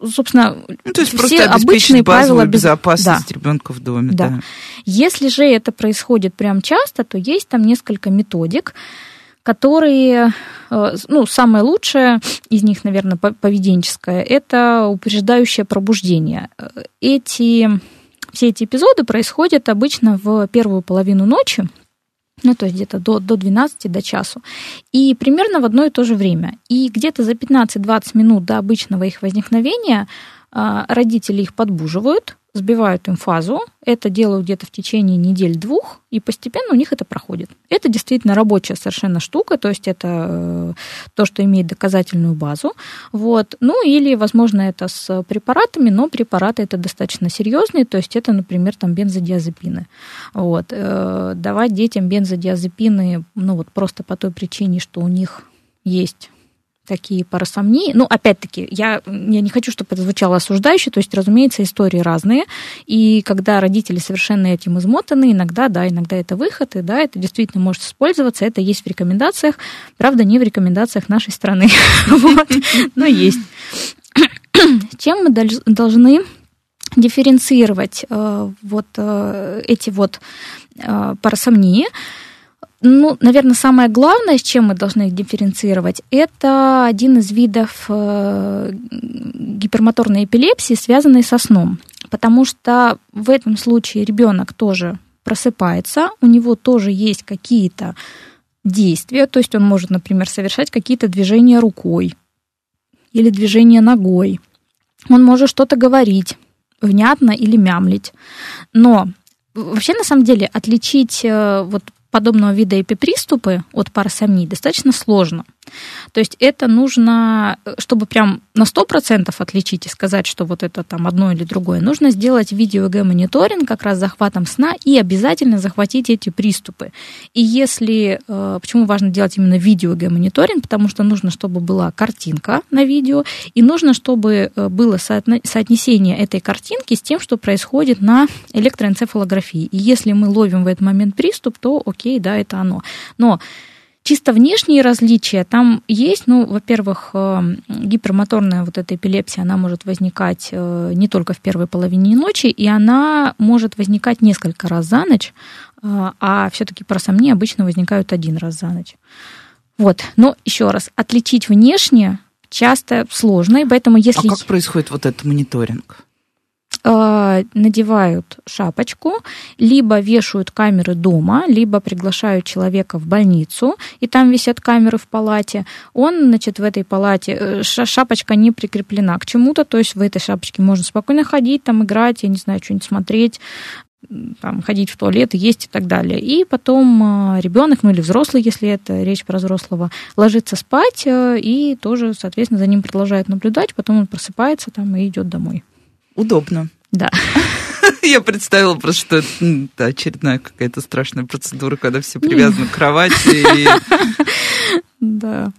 собственно, ну, то есть все обычные правила безопасности да. ребенка в доме. Да. да. Если же это происходит прям часто, то есть там несколько методик, которые, э, ну, самое лучшее из них, наверное, поведенческое, это упреждающее пробуждение. Эти, все эти эпизоды происходят обычно в первую половину ночи, ну, то есть где-то до, до 12, до часу. И примерно в одно и то же время. И где-то за 15-20 минут до обычного их возникновения а, родители их подбуживают, сбивают им фазу. Это делают где-то в течение недель-двух, и постепенно у них это проходит. Это действительно рабочая совершенно штука, то есть это э, то, что имеет доказательную базу. Вот. Ну или, возможно, это с препаратами, но препараты это достаточно серьезные, то есть это, например, там бензодиазепины. Вот. Э, давать детям бензодиазепины, ну вот просто по той причине, что у них есть такие парасомнии. Ну, опять-таки, я, я не хочу, чтобы это звучало осуждающе, то есть, разумеется, истории разные, и когда родители совершенно этим измотаны, иногда, да, иногда это выход, и да, это действительно может использоваться, это есть в рекомендациях, правда, не в рекомендациях нашей страны, но есть. Чем мы должны дифференцировать э, вот э, эти вот э, парасомнии? Ну, наверное, самое главное, с чем мы должны их дифференцировать, это один из видов э, гипермоторной эпилепсии, связанной со сном. Потому что в этом случае ребенок тоже просыпается, у него тоже есть какие-то действия, то есть он может, например, совершать какие-то движения рукой или движения ногой. Он может что-то говорить, внятно или мямлить. Но вообще, на самом деле, отличить э, вот подобного вида эпиприступы от парасомнии достаточно сложно. То есть это нужно, чтобы прям на 100% отличить и сказать, что вот это там одно или другое, нужно сделать видео-ЭГ-мониторинг как раз захватом сна и обязательно захватить эти приступы. И если, э, почему важно делать именно видео-ЭГ-мониторинг, потому что нужно, чтобы была картинка на видео, и нужно, чтобы э, было соотнесение этой картинки с тем, что происходит на электроэнцефалографии. И если мы ловим в этот момент приступ, то окей, да, это оно. Но Чисто внешние различия там есть. Ну, во-первых, э, гипермоторная вот эта эпилепсия, она может возникать э, не только в первой половине ночи, и она может возникать несколько раз за ночь, э, а все-таки просомнии обычно возникают один раз за ночь. Вот. Но еще раз, отличить внешне часто сложно, и поэтому если... А как происходит вот этот мониторинг? Э, надевают шапочку, либо вешают камеры дома, либо приглашают человека в больницу, и там висят камеры в палате. Он, значит, в этой палате, э, шапочка не прикреплена к чему-то, то есть в этой шапочке можно спокойно ходить, там играть, я не знаю, что-нибудь смотреть, там, ходить в туалет, есть и так далее. И потом э, ребенок, ну или взрослый, если это речь про взрослого, ложится спать и тоже, соответственно, за ним продолжают наблюдать, потом он просыпается там и идет домой. Удобно. Да. Я представила просто, что это очередная какая-то страшная процедура, когда все привязаны к кровати. Да.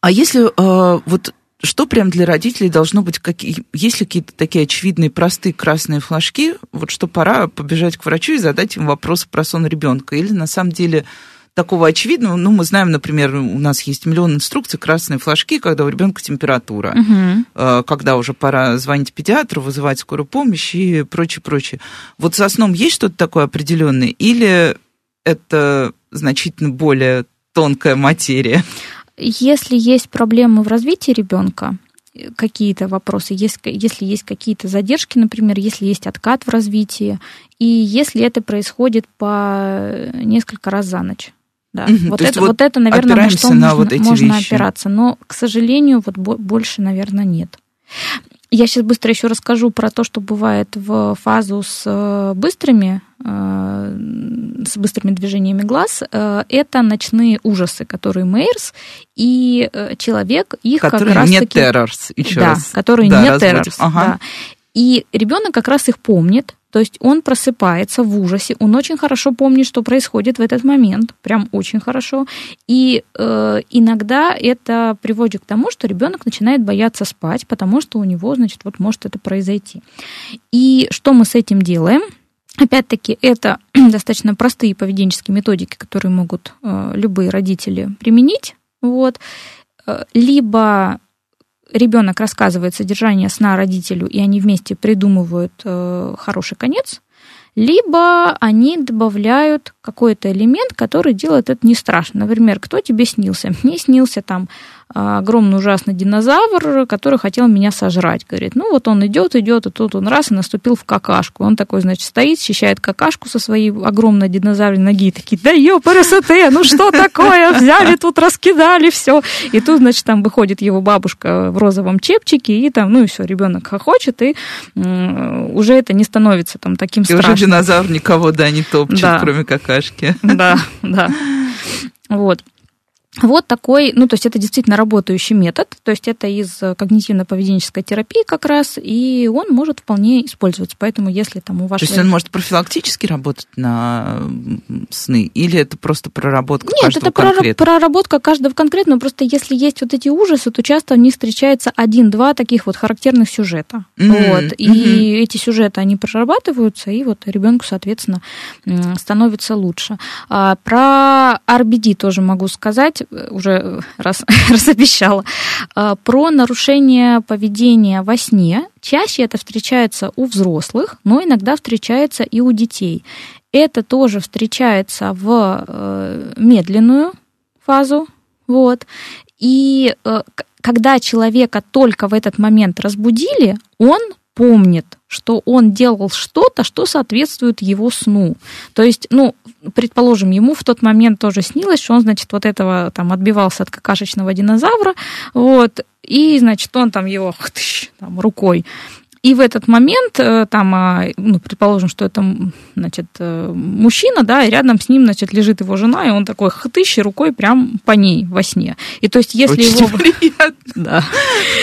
А если э, вот что прям для родителей должно быть, какие, есть ли какие-то такие очевидные, простые красные флажки, вот что пора побежать к врачу и задать им вопрос про сон ребенка? Или на самом деле такого очевидного, ну, мы знаем, например, у нас есть миллион инструкций, красные флажки, когда у ребенка температура, угу. когда уже пора звонить педиатру, вызывать скорую помощь и прочее, прочее. Вот со сном есть что-то такое определенное, или это значительно более тонкая материя? Если есть проблемы в развитии ребенка, какие-то вопросы, если, если есть какие-то задержки, например, если есть откат в развитии, и если это происходит по несколько раз за ночь. Да. Угу, вот, это, вот, вот это, наверное, на что на можно, вот можно опираться. Но, к сожалению, вот больше, наверное, нет. Я сейчас быстро еще расскажу про то, что бывает в фазу с э, быстрыми, э, с быстрыми движениями глаз. Э, это ночные ужасы, которые Мейерс, и человек их которые как раз не таки... террорс, еще да, раз. которые да, не террорс. Ага. Да. И ребенок как раз их помнит, то есть он просыпается в ужасе, он очень хорошо помнит, что происходит в этот момент, прям очень хорошо. И э, иногда это приводит к тому, что ребенок начинает бояться спать, потому что у него, значит, вот может это произойти. И что мы с этим делаем? Опять-таки, это достаточно простые поведенческие методики, которые могут э, любые родители применить. Вот. Э, либо ребенок рассказывает содержание сна родителю, и они вместе придумывают э, хороший конец, либо они добавляют какой-то элемент, который делает это не страшно. Например, кто тебе снился? Мне снился там огромный ужасный динозавр, который хотел меня сожрать. Говорит, ну вот он идет, идет, и тут он раз и наступил в какашку. Он такой, значит, стоит, счищает какашку со своей огромной динозаврной ноги, и такие, да ёпарасоте, ну что такое, взяли тут, раскидали, все. И тут, значит, там выходит его бабушка в розовом чепчике, и там, ну и все, ребенок хохочет, и уже это не становится там таким и страшным. И уже динозавр никого, да, не топчет, да. кроме какашки. Да, да. Вот. Вот такой, ну, то есть это действительно работающий метод, то есть это из когнитивно-поведенческой терапии как раз, и он может вполне использоваться. Поэтому если там у вашего... То есть он может профилактически работать на сны, или это просто проработка Нет, каждого это конкретно? проработка каждого конкретного, просто если есть вот эти ужасы, то часто в них встречается один-два таких вот характерных сюжета. Mm-hmm. Вот. И mm-hmm. эти сюжеты, они прорабатываются, и вот ребенку, соответственно, становится лучше. А, про RBD тоже могу сказать уже раз, раз обещала, а, про нарушение поведения во сне. Чаще это встречается у взрослых, но иногда встречается и у детей. Это тоже встречается в э, медленную фазу. Вот. И э, когда человека только в этот момент разбудили, он помнит, что он делал что-то, что соответствует его сну. То есть, ну, предположим, ему в тот момент тоже снилось, что он, значит, вот этого там отбивался от какашечного динозавра, вот, и, значит, он там его там, рукой и в этот момент, э, там, а, ну, предположим, что это, значит, э, мужчина, да, и рядом с ним, значит, лежит его жена, и он такой хтыщ рукой прям по ней во сне. И то есть, если Очень его... Приятно. Да.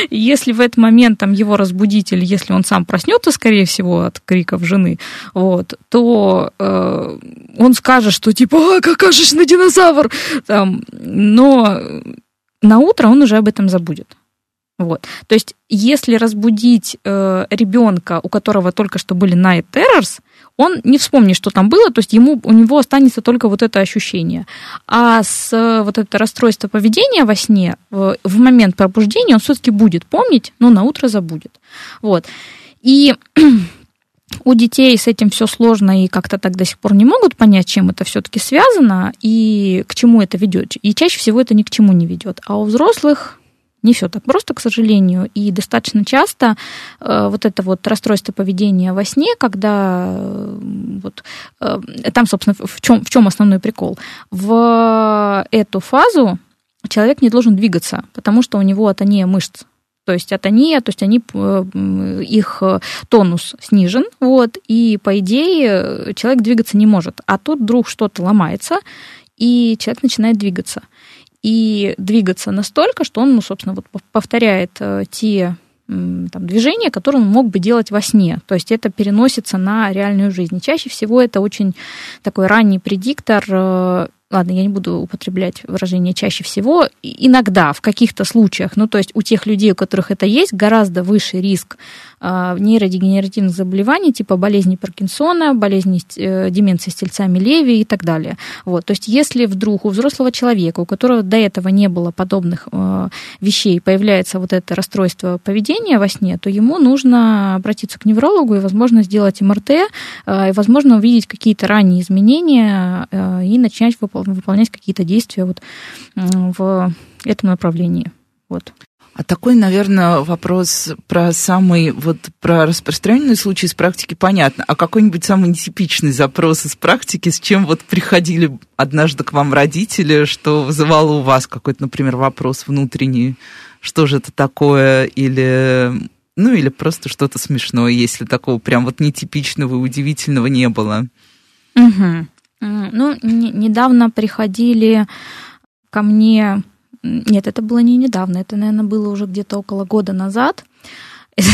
Если в этот момент там его разбудитель, если он сам проснется, скорее всего, от криков жены, вот, то э, он скажет, что типа, а, какашечный динозавр, там, но на утро он уже об этом забудет. Вот. То есть, если разбудить э, ребенка, у которого только что были night terrors, он не вспомнит, что там было, то есть ему, у него останется только вот это ощущение. А с вот это расстройство поведения во сне, в, в момент пробуждения он все-таки будет помнить, но на утро забудет. Вот. И у детей с этим все сложно и как-то так до сих пор не могут понять, чем это все-таки связано и к чему это ведет. И чаще всего это ни к чему не ведет. А у взрослых Не все так просто, к сожалению, и достаточно часто э, вот это вот расстройство поведения во сне, когда э, вот э, там, собственно, в чем, в чем основной прикол? В эту фазу человек не должен двигаться, потому что у него атония мышц. То есть атония, то есть они, э, их тонус снижен, вот, и по идее человек двигаться не может. А тут вдруг что-то ломается, и человек начинает двигаться. И двигаться настолько, что он, ну, собственно, вот повторяет э, те там, движения, которые он мог бы делать во сне. То есть это переносится на реальную жизнь. чаще всего это очень такой ранний предиктор э, ладно, я не буду употреблять выражение чаще всего, иногда, в каких-то случаях, ну, то есть у тех людей, у которых это есть, гораздо выше риск нейродегенеративных заболеваний, типа болезни Паркинсона, болезни э, деменции с тельцами Леви и так далее. Вот, то есть если вдруг у взрослого человека, у которого до этого не было подобных э, вещей, появляется вот это расстройство поведения во сне, то ему нужно обратиться к неврологу и, возможно, сделать МРТ, и, возможно, увидеть какие-то ранние изменения и начать выполнять какие-то действия вот в этом направлении. Вот. А такой, наверное, вопрос про самый, вот про распространенный случай из практики понятно. А какой-нибудь самый нетипичный запрос из практики, с чем вот приходили однажды к вам родители, что вызывало у вас какой-то, например, вопрос внутренний, что же это такое, или, ну, или просто что-то смешное, если такого прям вот нетипичного и удивительного не было? Угу. Ну, не, недавно приходили ко мне... Нет, это было не недавно, это, наверное, было уже где-то около года назад. Это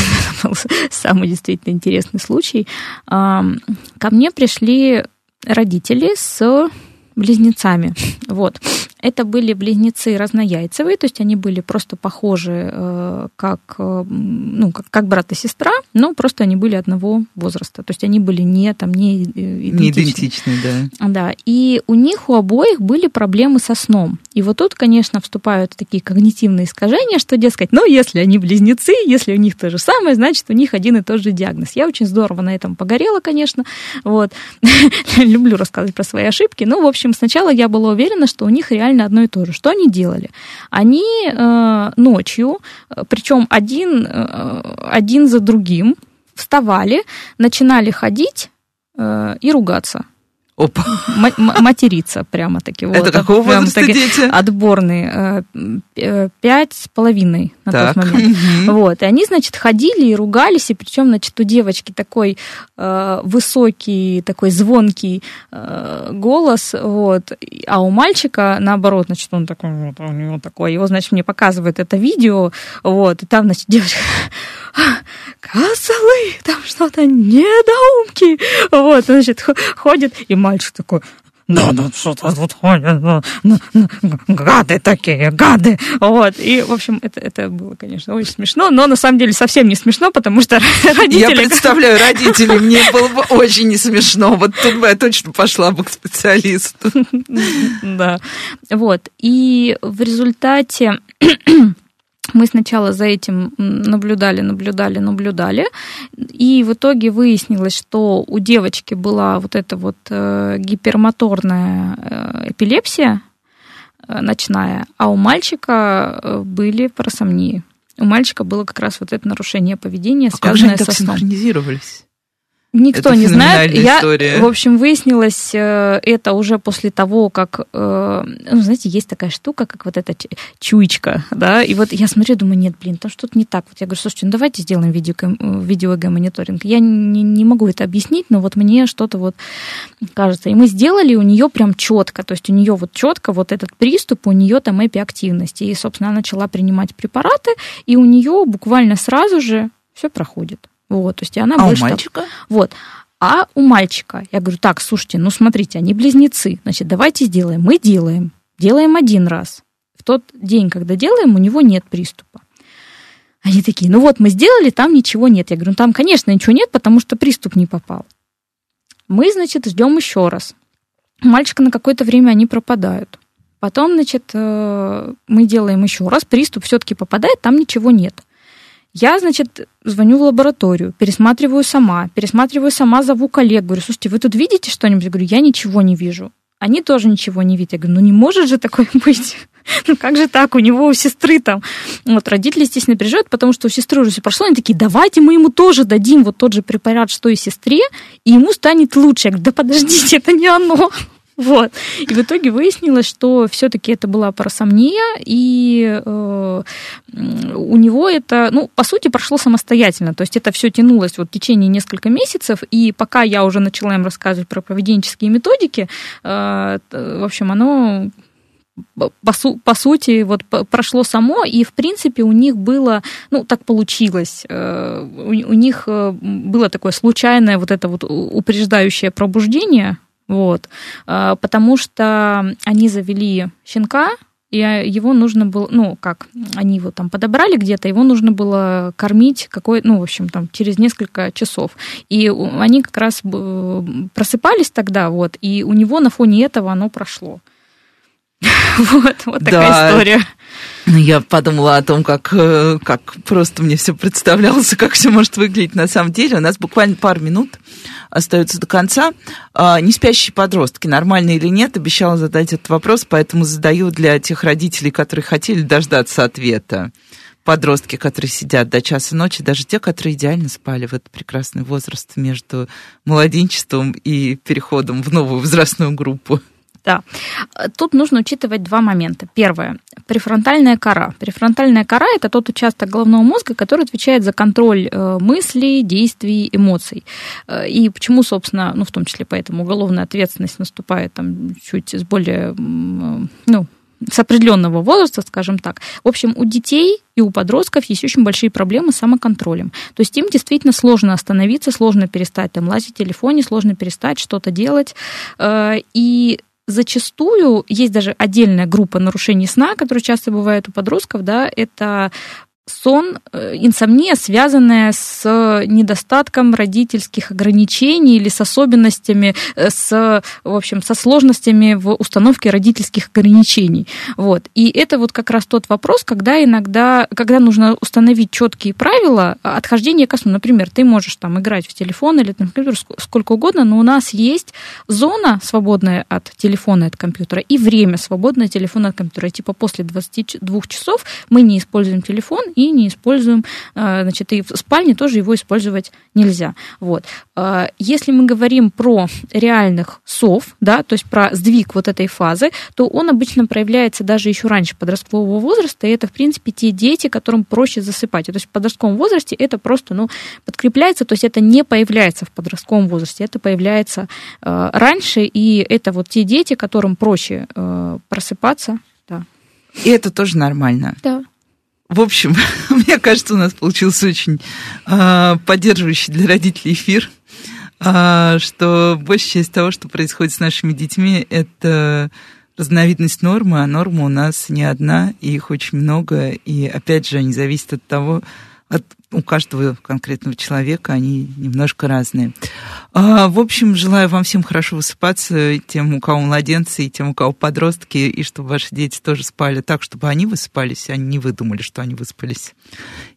был самый действительно интересный случай. Ко мне пришли родители с близнецами. Вот. Это были близнецы разнояйцевые, то есть они были просто похожи э, как, э, ну, как, как брат и сестра, но просто они были одного возраста. То есть они были не, там, не идентичны. Не идентичны, да. Да. И у них у обоих были проблемы со сном. И вот тут, конечно, вступают такие когнитивные искажения, что, дескать, ну, если они близнецы, если у них то же самое, значит, у них один и тот же диагноз. Я очень здорово на этом погорела, конечно. Вот. Люблю рассказывать про свои ошибки. Ну, в общем, сначала я была уверена, что у них реально реально одно и то же. Что они делали? Они э, ночью, э, причем один, э, один за другим, вставали, начинали ходить э, и ругаться. Опа. материться прямо таки. Это вот, какого возраста таки, дети? Отборные. Э, пять с половиной на так. тот момент. Угу. Вот. И они, значит, ходили и ругались, и причем, значит, у девочки такой э, высокий, такой звонкий э, голос, вот, а у мальчика, наоборот, значит, он такой, вот, у него такой, его, значит, мне показывает это видео, вот, и там, значит, девочка козлы, там что-то недоумки. Вот, значит, ходит, и мальчик такой, да, да, что-то тут ну, ну, гады такие, гады. Вот. И, в общем, это, это было, конечно, очень смешно, но на самом деле совсем не смешно, потому что родители... Я представляю родителей, мне было бы очень не смешно. Вот тут бы я точно пошла бы к специалисту. Да. Вот. И в результате мы сначала за этим наблюдали, наблюдали, наблюдали, и в итоге выяснилось, что у девочки была вот эта вот э, гипермоторная э, эпилепсия э, ночная, а у мальчика были парасомнии. У мальчика было как раз вот это нарушение поведения, связанное а как же они со сном. синхронизировались? Никто это не знает. Я, история. в общем, выяснилось э, это уже после того, как, э, ну, знаете, есть такая штука, как вот эта чуечка, да, и вот я смотрю, думаю, нет, блин, там что-то не так. Вот я говорю, слушайте, ну давайте сделаем видео, видео мониторинг. Я не, не могу это объяснить, но вот мне что-то вот кажется. И мы сделали у нее прям четко, то есть у нее вот четко вот этот приступ, у нее там эпиактивность. И, собственно, она начала принимать препараты, и у нее буквально сразу же все проходит. Вот, то есть она а больше... у мальчика? Там, вот. А у мальчика, я говорю, так, слушайте, ну смотрите, они близнецы, значит, давайте сделаем. Мы делаем. Делаем один раз. В тот день, когда делаем, у него нет приступа. Они такие, ну вот мы сделали, там ничего нет. Я говорю, ну там, конечно, ничего нет, потому что приступ не попал. Мы, значит, ждем еще раз. У мальчика на какое-то время они пропадают. Потом, значит, э, мы делаем еще раз, приступ все-таки попадает, там ничего нет. Я, значит, звоню в лабораторию, пересматриваю сама, пересматриваю сама, зову коллег, говорю, слушайте, вы тут видите что-нибудь? Я говорю, я ничего не вижу. Они тоже ничего не видят. Я говорю, ну не может же такое быть. Ну как же так, у него у сестры там. Вот родители, естественно, переживают, потому что у сестры уже все прошло. Они такие, давайте мы ему тоже дадим вот тот же препарат, что и сестре, и ему станет лучше. Я говорю, да подождите, это не оно. Вот. И в итоге выяснилось, что все-таки это была парасомния, и э, у него это, ну, по сути, прошло самостоятельно. То есть это все тянулось вот в течение нескольких месяцев, и пока я уже начала им рассказывать про поведенческие методики, э, в общем, оно по, су по сути, вот прошло само, и, в принципе, у них было, ну, так получилось, э, у, у них было такое случайное вот это вот упреждающее пробуждение, вот, а, потому что они завели щенка, и его нужно было, ну, как, они его там подобрали где-то, его нужно было кормить какой, ну, в общем, там, через несколько часов. И они как раз просыпались тогда, вот, и у него на фоне этого оно прошло. Вот, вот такая история. Ну, я подумала о том, как, э, как просто мне все представлялось, как все может выглядеть на самом деле. У нас буквально пару минут остается до конца. А, не спящие подростки, нормально или нет, обещала задать этот вопрос, поэтому задаю для тех родителей, которые хотели дождаться ответа. Подростки, которые сидят до часа ночи, даже те, которые идеально спали в этот прекрасный возраст между младенчеством и переходом в новую возрастную группу. Да. Тут нужно учитывать два момента. Первое. Префронтальная кора. Префронтальная кора – это тот участок головного мозга, который отвечает за контроль э, мыслей, действий, эмоций. Э, и почему, собственно, ну, в том числе поэтому уголовная ответственность наступает там чуть с более, ну, с определенного возраста, скажем так. В общем, у детей и у подростков есть очень большие проблемы с самоконтролем. То есть им действительно сложно остановиться, сложно перестать там лазить в телефоне, сложно перестать что-то делать. Э, и зачастую есть даже отдельная группа нарушений сна, которые часто бывают у подростков, да, это сон, э, инсомния, связанная с недостатком родительских ограничений или с особенностями, э, с, в общем, со сложностями в установке родительских ограничений. Вот. И это вот как раз тот вопрос, когда иногда, когда нужно установить четкие правила отхождения ко сну. Например, ты можешь там играть в телефон или на компьютер сколько угодно, но у нас есть зона, свободная от телефона и от компьютера, и время, свободное от телефона от компьютера. Типа после 22 часов мы не используем телефон, и не используем, э, значит, и в спальне тоже его использовать нельзя. Вот. Э, если мы говорим про реальных сов, да, то есть про сдвиг вот этой фазы, то он обычно проявляется даже еще раньше подросткового возраста, и это, в принципе, те дети, которым проще засыпать. То есть в подростковом возрасте это просто, ну, подкрепляется, то есть это не появляется в подростковом возрасте, это появляется э, раньше, и это вот те дети, которым проще э, просыпаться, да. И это тоже нормально. Да. В общем, мне кажется, у нас получился очень э, поддерживающий для родителей эфир, э, что большая часть того, что происходит с нашими детьми, это разновидность нормы, а норма у нас не одна, и их очень много, и опять же, они зависят от того, от, у каждого конкретного человека они немножко разные. А, в общем, желаю вам всем хорошо высыпаться, тем, у кого младенцы, и тем, у кого подростки, и чтобы ваши дети тоже спали так, чтобы они высыпались, а не вы думали, что они выспались.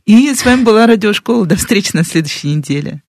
И с вами была Радиошкола. До встречи на следующей неделе.